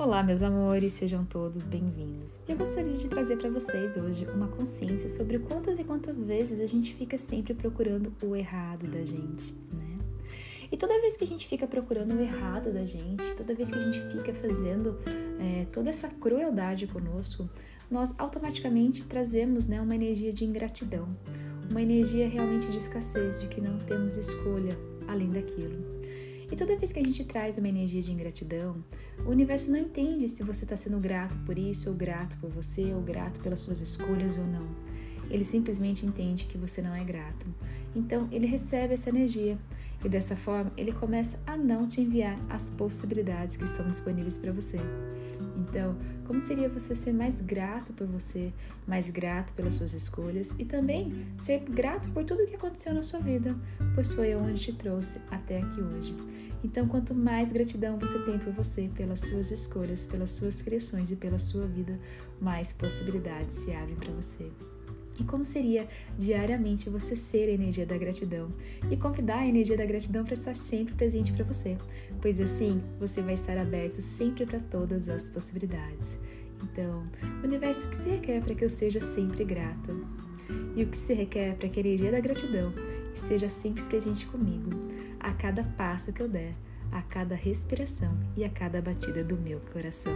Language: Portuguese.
Olá, meus amores, sejam todos bem-vindos. Eu gostaria de trazer para vocês hoje uma consciência sobre quantas e quantas vezes a gente fica sempre procurando o errado da gente, né? E toda vez que a gente fica procurando o errado da gente, toda vez que a gente fica fazendo é, toda essa crueldade conosco, nós automaticamente trazemos né, uma energia de ingratidão, uma energia realmente de escassez, de que não temos escolha além daquilo. E toda vez que a gente traz uma energia de ingratidão, o universo não entende se você está sendo grato por isso, ou grato por você, ou grato pelas suas escolhas ou não. Ele simplesmente entende que você não é grato. Então, ele recebe essa energia e dessa forma ele começa a não te enviar as possibilidades que estão disponíveis para você. Então, como seria você ser mais grato por você, mais grato pelas suas escolhas e também ser grato por tudo o que aconteceu na sua vida, pois foi onde te trouxe até aqui hoje. Então, quanto mais gratidão você tem por você, pelas suas escolhas, pelas suas criações e pela sua vida, mais possibilidades se abrem para você. E como seria diariamente você ser a energia da gratidão e convidar a energia da gratidão para estar sempre presente para você, pois assim você vai estar aberto sempre para todas as possibilidades. Então, universo, o que se requer para que eu seja sempre grato? E o que se requer para que a energia da gratidão esteja sempre presente comigo, a cada passo que eu der, a cada respiração e a cada batida do meu coração.